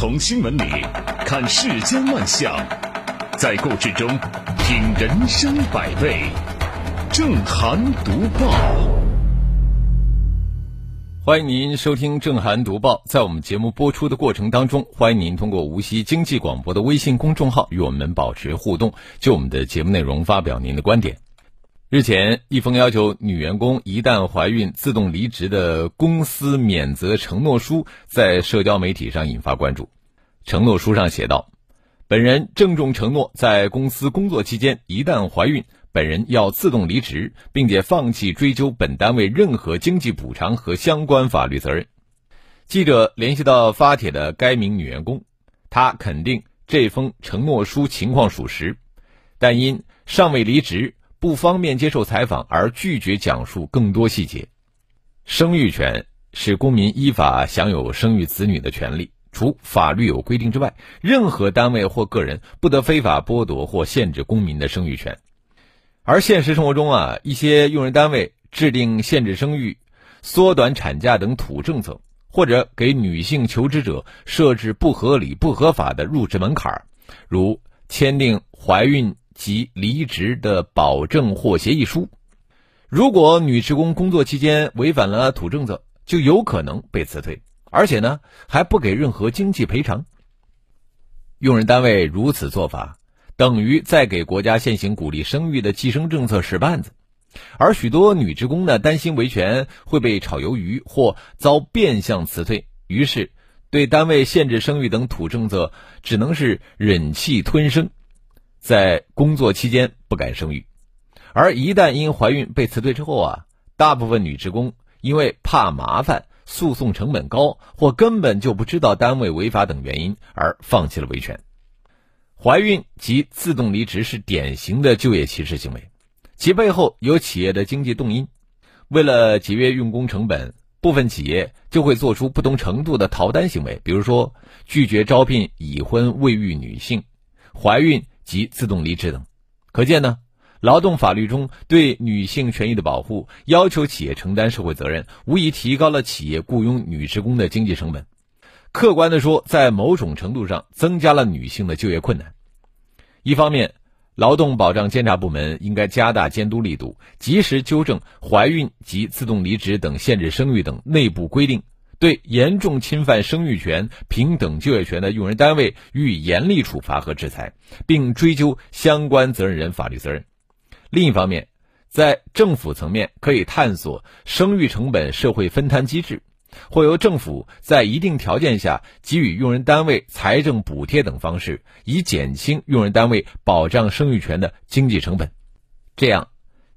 从新闻里看世间万象，在故事中品人生百味。正涵读报，欢迎您收听正涵读报。在我们节目播出的过程当中，欢迎您通过无锡经济广播的微信公众号与我们保持互动，就我们的节目内容发表您的观点。日前，一封要求女员工一旦怀孕自动离职的公司免责承诺书在社交媒体上引发关注。承诺书上写道：“本人郑重承诺，在公司工作期间，一旦怀孕，本人要自动离职，并且放弃追究本单位任何经济补偿和相关法律责任。”记者联系到发帖的该名女员工，她肯定这封承诺书情况属实，但因尚未离职。不方便接受采访而拒绝讲述更多细节。生育权是公民依法享有生育子女的权利，除法律有规定之外，任何单位或个人不得非法剥夺或限制公民的生育权。而现实生活中啊，一些用人单位制定限制生育、缩短产假等土政策，或者给女性求职者设置不合理、不合法的入职门槛，如签订怀孕。及离职的保证或协议书，如果女职工工作期间违反了土政策，就有可能被辞退，而且呢还不给任何经济赔偿。用人单位如此做法，等于在给国家现行鼓励生育的计生政策使绊子，而许多女职工呢担心维权会被炒鱿鱼或遭变相辞退，于是对单位限制生育等土政策只能是忍气吞声。在工作期间不敢生育，而一旦因怀孕被辞退之后啊，大部分女职工因为怕麻烦、诉讼成本高，或根本就不知道单位违法等原因而放弃了维权。怀孕及自动离职是典型的就业歧视行为，其背后有企业的经济动因。为了节约用工成本，部分企业就会做出不同程度的逃单行为，比如说拒绝招聘已婚未育女性、怀孕。及自动离职等，可见呢，劳动法律中对女性权益的保护，要求企业承担社会责任，无疑提高了企业雇佣女职工的经济成本。客观的说，在某种程度上增加了女性的就业困难。一方面，劳动保障监察部门应该加大监督力度，及时纠正怀孕及自动离职等限制生育等内部规定。对严重侵犯生育权、平等就业权的用人单位予以严厉处罚和制裁，并追究相关责任人法律责任。另一方面，在政府层面可以探索生育成本社会分摊机制，或由政府在一定条件下给予用人单位财政补贴等方式，以减轻用人单位保障生育权的经济成本。这样。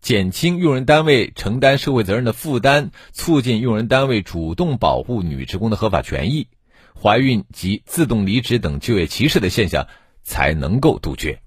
减轻用人单位承担社会责任的负担，促进用人单位主动保护女职工的合法权益，怀孕及自动离职等就业歧视的现象才能够杜绝。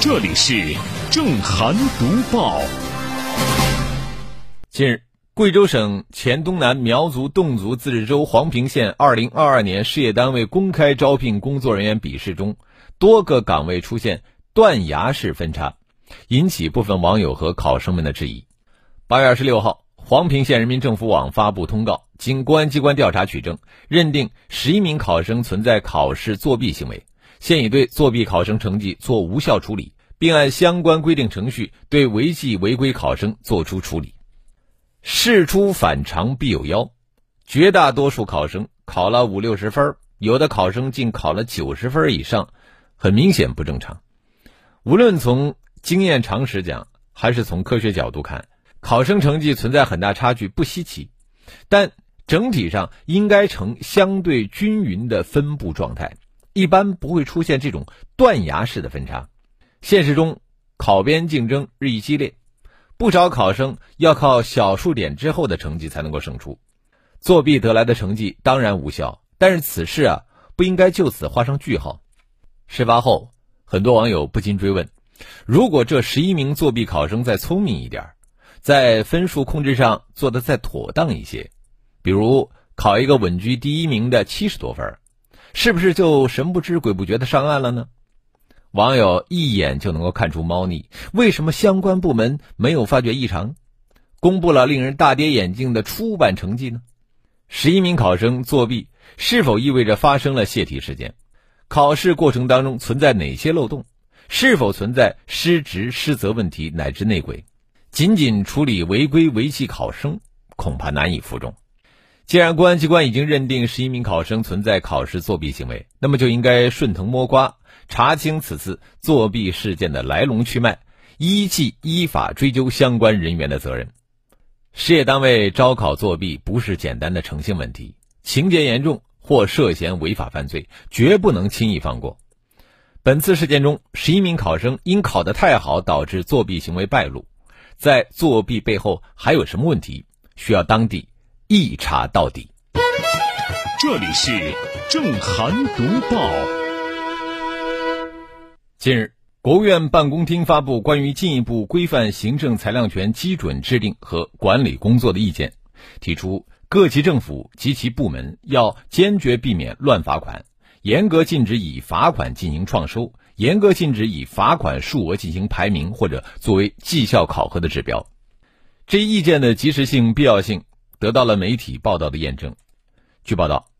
这里是正涵读报。近日。贵州省黔东南苗族侗族自治州黄平县二零二二年事业单位公开招聘工作人员笔试中，多个岗位出现断崖式分差，引起部分网友和考生们的质疑。八月二十六号，黄平县人民政府网发布通告，经公安机关调查取证，认定十一名考生存在考试作弊行为，现已对作弊考生成绩做无效处理，并按相关规定程序对违纪违规考生作出处理。事出反常必有妖，绝大多数考生考了五六十分，有的考生竟考了九十分以上，很明显不正常。无论从经验常识讲，还是从科学角度看，考生成绩存在很大差距不稀奇，但整体上应该呈相对均匀的分布状态，一般不会出现这种断崖式的分差。现实中，考编竞争日益激烈。不少考生要靠小数点之后的成绩才能够胜出，作弊得来的成绩当然无效，但是此事啊不应该就此画上句号。事发后，很多网友不禁追问：如果这十一名作弊考生再聪明一点，在分数控制上做得再妥当一些，比如考一个稳居第一名的七十多分，是不是就神不知鬼不觉的上岸了呢？网友一眼就能够看出猫腻，为什么相关部门没有发觉异常？公布了令人大跌眼镜的初版成绩呢？十一名考生作弊，是否意味着发生了泄题事件？考试过程当中存在哪些漏洞？是否存在失职失责问题乃至内鬼？仅仅处理违规违纪考生，恐怕难以服众。既然公安机关已经认定十一名考生存在考试作弊行为，那么就应该顺藤摸瓜。查清此次作弊事件的来龙去脉，依纪依法追究相关人员的责任。事业单位招考作弊不是简单的诚信问题，情节严重或涉嫌违法犯罪，绝不能轻易放过。本次事件中，十一名考生因考得太好导致作弊行为败露，在作弊背后还有什么问题？需要当地一查到底。这里是正涵读报。近日，国务院办公厅发布关于进一步规范行政裁量权基准制定和管理工作的意见，提出各级政府及其部门要坚决避免乱罚款，严格禁止以罚款进行创收，严格禁止以罚款数额进行排名或者作为绩效考核的指标。这一意见的及时性、必要性得到了媒体报道的验证。据报道。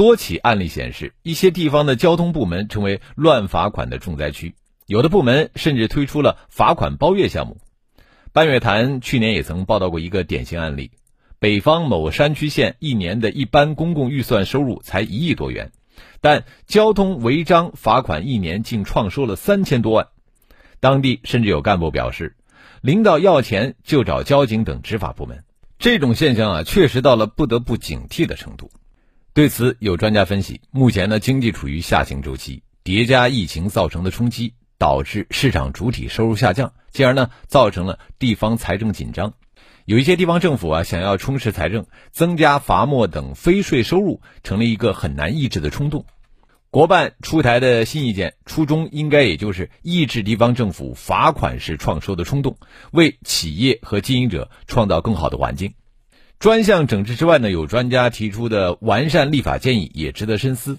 多起案例显示，一些地方的交通部门成为乱罚款的重灾区，有的部门甚至推出了罚款包月项目。半月谈去年也曾报道过一个典型案例：北方某山区县一年的一般公共预算收入才一亿多元，但交通违章罚款一年竟创收了三千多万。当地甚至有干部表示，领导要钱就找交警等执法部门。这种现象啊，确实到了不得不警惕的程度。对此，有专家分析，目前呢经济处于下行周期，叠加疫情造成的冲击，导致市场主体收入下降，进而呢造成了地方财政紧张。有一些地方政府啊想要充实财政，增加罚没等非税收入，成了一个很难抑制的冲动。国办出台的新意见，初衷应该也就是抑制地方政府罚款式创收的冲动，为企业和经营者创造更好的环境。专项整治之外呢，有专家提出的完善立法建议也值得深思。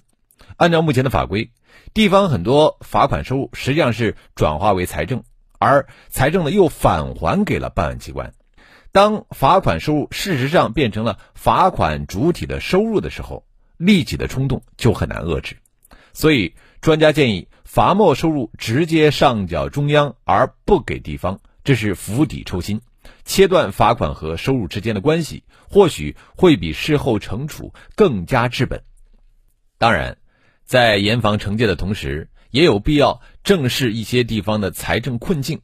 按照目前的法规，地方很多罚款收入实际上是转化为财政，而财政呢又返还给了办案机关。当罚款收入事实上变成了罚款主体的收入的时候，利己的冲动就很难遏制。所以，专家建议罚没收入直接上缴中央而不给地方，这是釜底抽薪。切断罚款和收入之间的关系，或许会比事后惩处更加治本。当然，在严防惩戒的同时，也有必要正视一些地方的财政困境。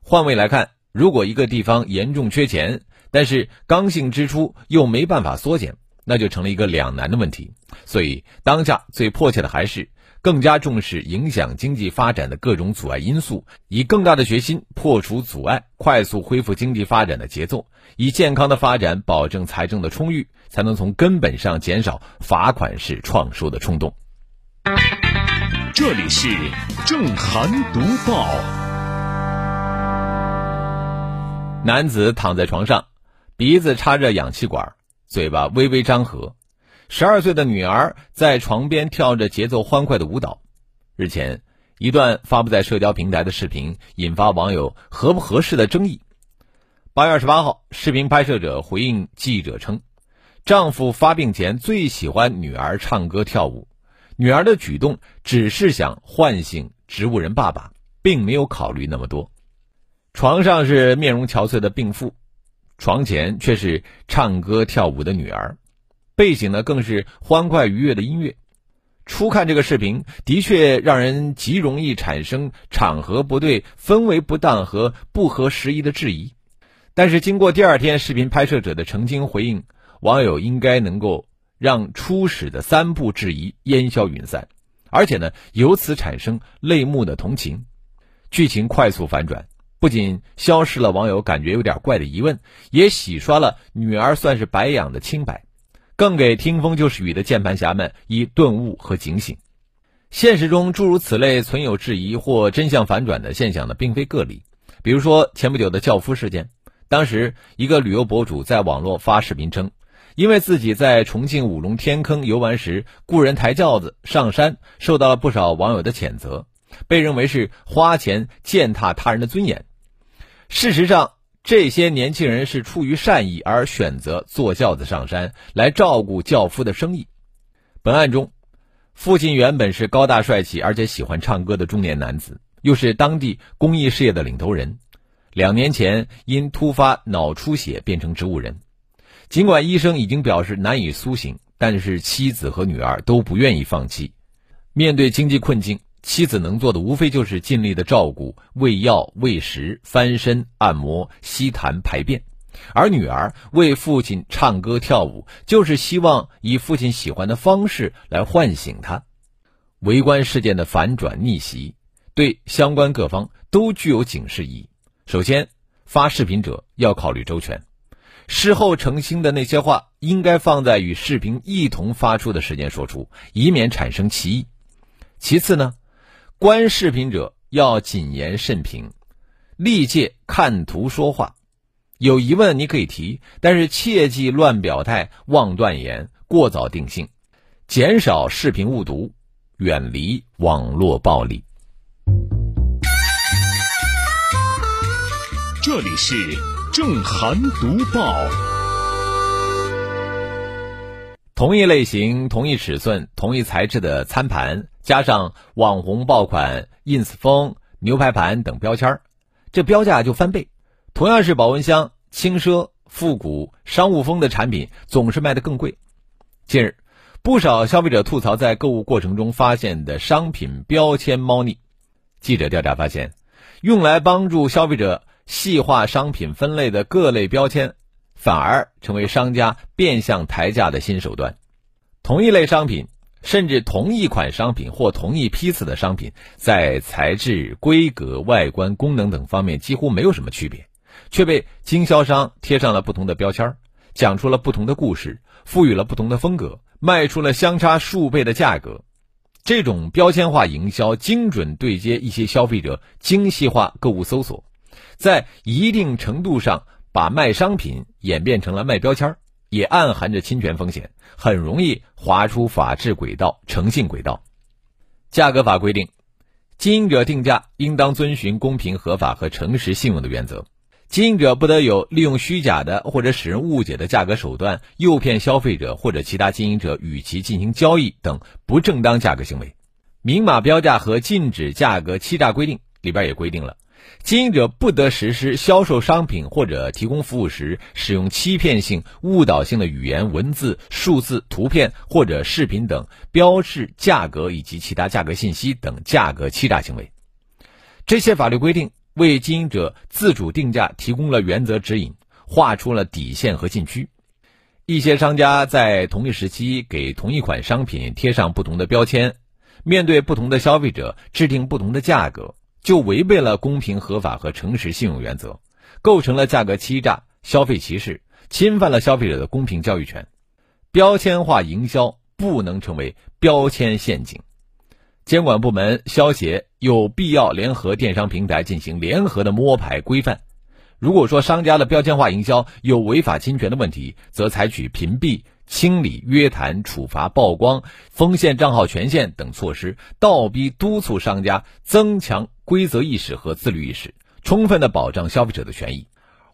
换位来看，如果一个地方严重缺钱，但是刚性支出又没办法缩减，那就成了一个两难的问题。所以，当下最迫切的还是。更加重视影响经济发展的各种阻碍因素，以更大的决心破除阻碍，快速恢复经济发展的节奏，以健康的发展保证财政的充裕，才能从根本上减少罚款式创收的冲动。这里是正涵读报。男子躺在床上，鼻子插着氧气管，嘴巴微微张合。十二岁的女儿在床边跳着节奏欢快的舞蹈。日前，一段发布在社交平台的视频引发网友合不合适的争议。八月二十八号，视频拍摄者回应记者称，丈夫发病前最喜欢女儿唱歌跳舞，女儿的举动只是想唤醒植物人爸爸，并没有考虑那么多。床上是面容憔悴的病妇，床前却是唱歌跳舞的女儿。背景呢，更是欢快愉悦的音乐。初看这个视频，的确让人极容易产生场合不对、氛围不当和不合时宜的质疑。但是，经过第二天视频拍摄者的澄清回应，网友应该能够让初始的三步质疑烟消云散，而且呢，由此产生泪目的同情。剧情快速反转，不仅消失了网友感觉有点怪的疑问，也洗刷了女儿算是白养的清白。更给听风就是雨的键盘侠们以顿悟和警醒。现实中诸如此类存有质疑或真相反转的现象呢，并非个例。比如说前不久的轿夫事件，当时一个旅游博主在网络发视频称，因为自己在重庆五龙天坑游玩时雇人抬轿子上山，受到了不少网友的谴责，被认为是花钱践踏他人的尊严。事实上，这些年轻人是出于善意而选择坐轿子上山来照顾轿夫的生意。本案中，父亲原本是高大帅气而且喜欢唱歌的中年男子，又是当地公益事业的领头人。两年前因突发脑出血变成植物人。尽管医生已经表示难以苏醒，但是妻子和女儿都不愿意放弃。面对经济困境，妻子能做的无非就是尽力的照顾、喂药、喂食、翻身、按摩、吸痰、排便，而女儿为父亲唱歌跳舞，就是希望以父亲喜欢的方式来唤醒他。围观事件的反转逆袭，对相关各方都具有警示意义。首先，发视频者要考虑周全。事后澄清的那些话，应该放在与视频一同发出的时间说出，以免产生歧义。其次呢，观视频者要谨言慎评，历届看图说话。有疑问你可以提，但是切忌乱表态、妄断言、过早定性，减少视频误读，远离网络暴力。这里是。正涵读报，同一类型、同一尺寸、同一材质的餐盘，加上网红爆款 ins 风牛排盘等标签这标价就翻倍。同样是保温箱，轻奢、复古、商务风的产品总是卖得更贵。近日，不少消费者吐槽在购物过程中发现的商品标签猫腻。记者调查发现，用来帮助消费者。细化商品分类的各类标签，反而成为商家变相抬价的新手段。同一类商品，甚至同一款商品或同一批次的商品，在材质、规格、外观、功能等方面几乎没有什么区别，却被经销商贴上了不同的标签，讲出了不同的故事，赋予了不同的风格，卖出了相差数倍的价格。这种标签化营销，精准对接一些消费者精细化购物搜索。在一定程度上，把卖商品演变成了卖标签，也暗含着侵权风险，很容易滑出法治轨道、诚信轨道。价格法规定，经营者定价应当遵循公平、合法和诚实信用的原则，经营者不得有利用虚假的或者使人误解的价格手段，诱骗消费者或者其他经营者与其进行交易等不正当价格行为。明码标价和禁止价格欺诈规定里边也规定了。经营者不得实施销售商品或者提供服务时使用欺骗性、误导性的语言、文字、数字、图片或者视频等标示价格以及其他价格信息等价格欺诈行为。这些法律规定为经营者自主定价提供了原则指引，画出了底线和禁区。一些商家在同一时期给同一款商品贴上不同的标签，面对不同的消费者制定不同的价格。就违背了公平、合法和诚实信用原则，构成了价格欺诈、消费歧视，侵犯了消费者的公平交易权。标签化营销不能成为标签陷阱。监管部门、消协有必要联合电商平台进行联合的摸排规范。如果说商家的标签化营销有违法侵权的问题，则采取屏蔽。清理、约谈、处罚、曝光、封限账号权限等措施，倒逼督促商家增强规则意识和自律意识，充分的保障消费者的权益。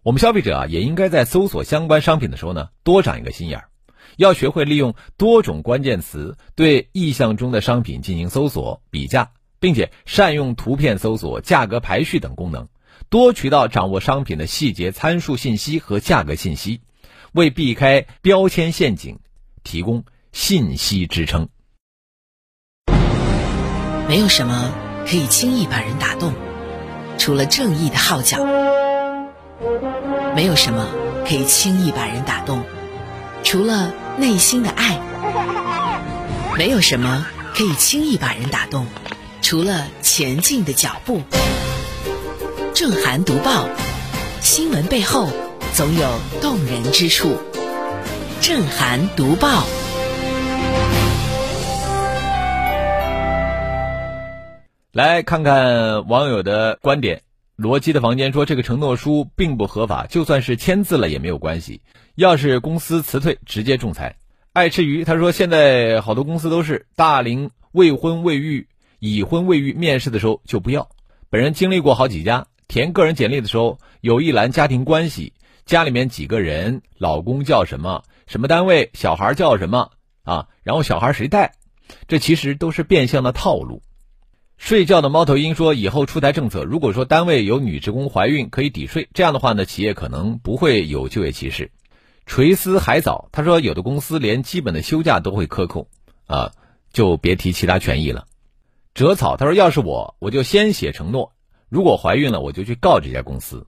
我们消费者啊，也应该在搜索相关商品的时候呢，多长一个心眼儿，要学会利用多种关键词对意向中的商品进行搜索比价，并且善用图片搜索、价格排序等功能，多渠道掌握商品的细节参数信息和价格信息。为避开标签陷阱提供信息支撑。没有什么可以轻易把人打动，除了正义的号角；没有什么可以轻易把人打动，除了内心的爱；没有什么可以轻易把人打动，除了前进的脚步。正涵读报，新闻背后。总有动人之处。震撼读报，来看看网友的观点。罗辑的房间说：“这个承诺书并不合法，就算是签字了也没有关系。要是公司辞退，直接仲裁。”爱吃鱼他说：“现在好多公司都是大龄未婚未育。”已婚未育，面试的时候就不要。本人经历过好几家，填个人简历的时候有一栏家庭关系，家里面几个人，老公叫什么，什么单位，小孩叫什么啊，然后小孩谁带，这其实都是变相的套路。睡觉的猫头鹰说：“以后出台政策，如果说单位有女职工怀孕可以抵税，这样的话呢，企业可能不会有就业歧视。”垂丝海藻他说：“有的公司连基本的休假都会克扣，啊，就别提其他权益了。”折草他说：“要是我，我就先写承诺，如果怀孕了，我就去告这家公司。”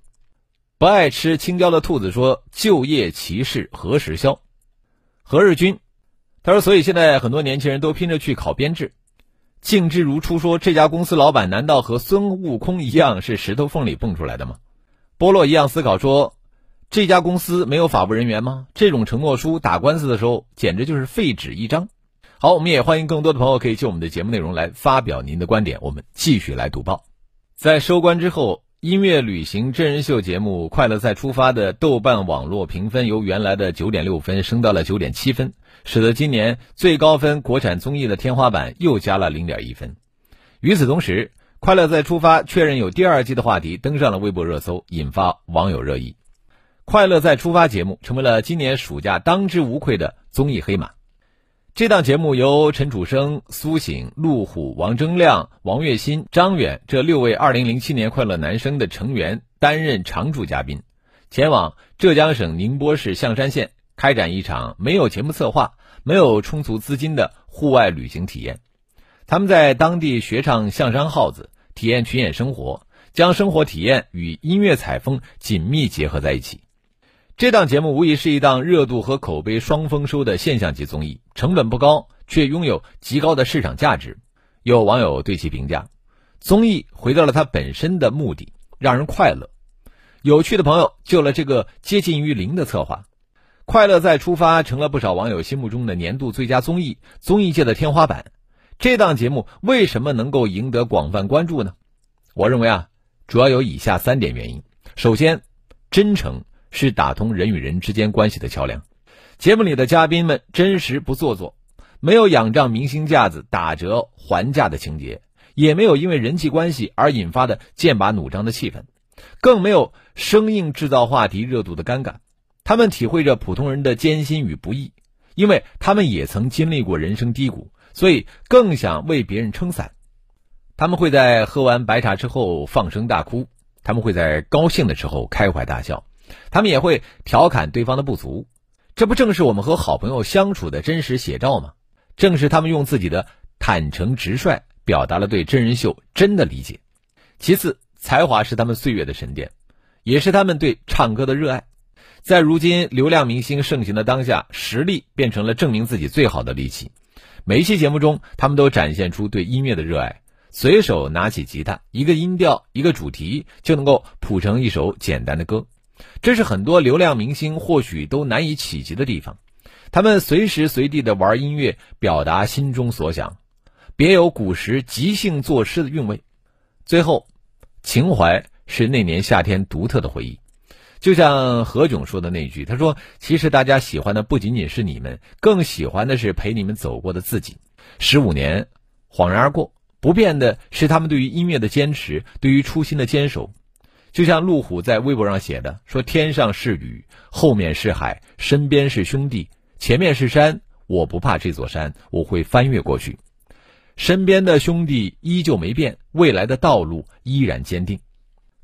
不爱吃青椒的兔子说：“就业歧视何时消？”何日君他说：“所以现在很多年轻人都拼着去考编制。”静之如初说：“这家公司老板难道和孙悟空一样是石头缝里蹦出来的吗？”波洛一样思考说：“这家公司没有法务人员吗？这种承诺书打官司的时候简直就是废纸一张。”好，我们也欢迎更多的朋友可以就我们的节目内容来发表您的观点。我们继续来读报。在收官之后，音乐旅行真人秀节目《快乐再出发》的豆瓣网络评分由原来的九点六分升到了九点七分。使得今年最高分国产综艺的天花板又加了零点一分。与此同时，《快乐再出发》确认有第二季的话题登上了微博热搜，引发网友热议。《快乐再出发》节目成为了今年暑假当之无愧的综艺黑马。这档节目由陈楚生、苏醒、陆虎、王铮亮、王栎鑫、张远这六位2007年快乐男声的成员担任常驻嘉宾，前往浙江省宁波市象山县。开展一场没有节目策划、没有充足资金的户外旅行体验。他们在当地学唱象山号子，体验群演生活，将生活体验与音乐采风紧密结合在一起。这档节目无疑是一档热度和口碑双丰收的现象级综艺，成本不高，却拥有极高的市场价值。有网友对其评价：综艺回到了它本身的目的，让人快乐。有趣的朋友救了这个接近于零的策划。快乐再出发成了不少网友心目中的年度最佳综艺，综艺界的天花板。这档节目为什么能够赢得广泛关注呢？我认为啊，主要有以下三点原因。首先，真诚是打通人与人之间关系的桥梁。节目里的嘉宾们真实不做作，没有仰仗明星架子打折还价的情节，也没有因为人际关系而引发的剑拔弩张的气氛，更没有生硬制造话题热度的尴尬。他们体会着普通人的艰辛与不易，因为他们也曾经历过人生低谷，所以更想为别人撑伞。他们会在喝完白茶之后放声大哭，他们会在高兴的时候开怀大笑，他们也会调侃对方的不足。这不正是我们和好朋友相处的真实写照吗？正是他们用自己的坦诚直率，表达了对真人秀真的理解。其次，才华是他们岁月的沉淀，也是他们对唱歌的热爱。在如今流量明星盛行的当下，实力变成了证明自己最好的利器。每一期节目中，他们都展现出对音乐的热爱，随手拿起吉他，一个音调，一个主题，就能够谱成一首简单的歌。这是很多流量明星或许都难以企及的地方。他们随时随地的玩音乐，表达心中所想，别有古时即兴作诗的韵味。最后，情怀是那年夏天独特的回忆。就像何炅说的那句：“他说，其实大家喜欢的不仅仅是你们，更喜欢的是陪你们走过的自己。十五年，恍然而过，不变的是他们对于音乐的坚持，对于初心的坚守。就像陆虎在微博上写的：说天上是雨，后面是海，身边是兄弟，前面是山，我不怕这座山，我会翻越过去。身边的兄弟依旧没变，未来的道路依然坚定。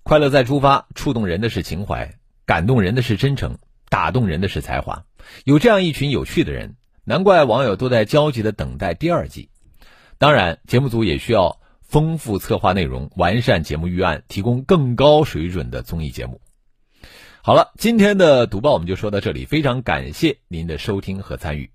快乐再出发，触动人的是情怀。”感动人的是真诚，打动人的是才华。有这样一群有趣的人，难怪网友都在焦急的等待第二季。当然，节目组也需要丰富策划内容，完善节目预案，提供更高水准的综艺节目。好了，今天的读报我们就说到这里，非常感谢您的收听和参与。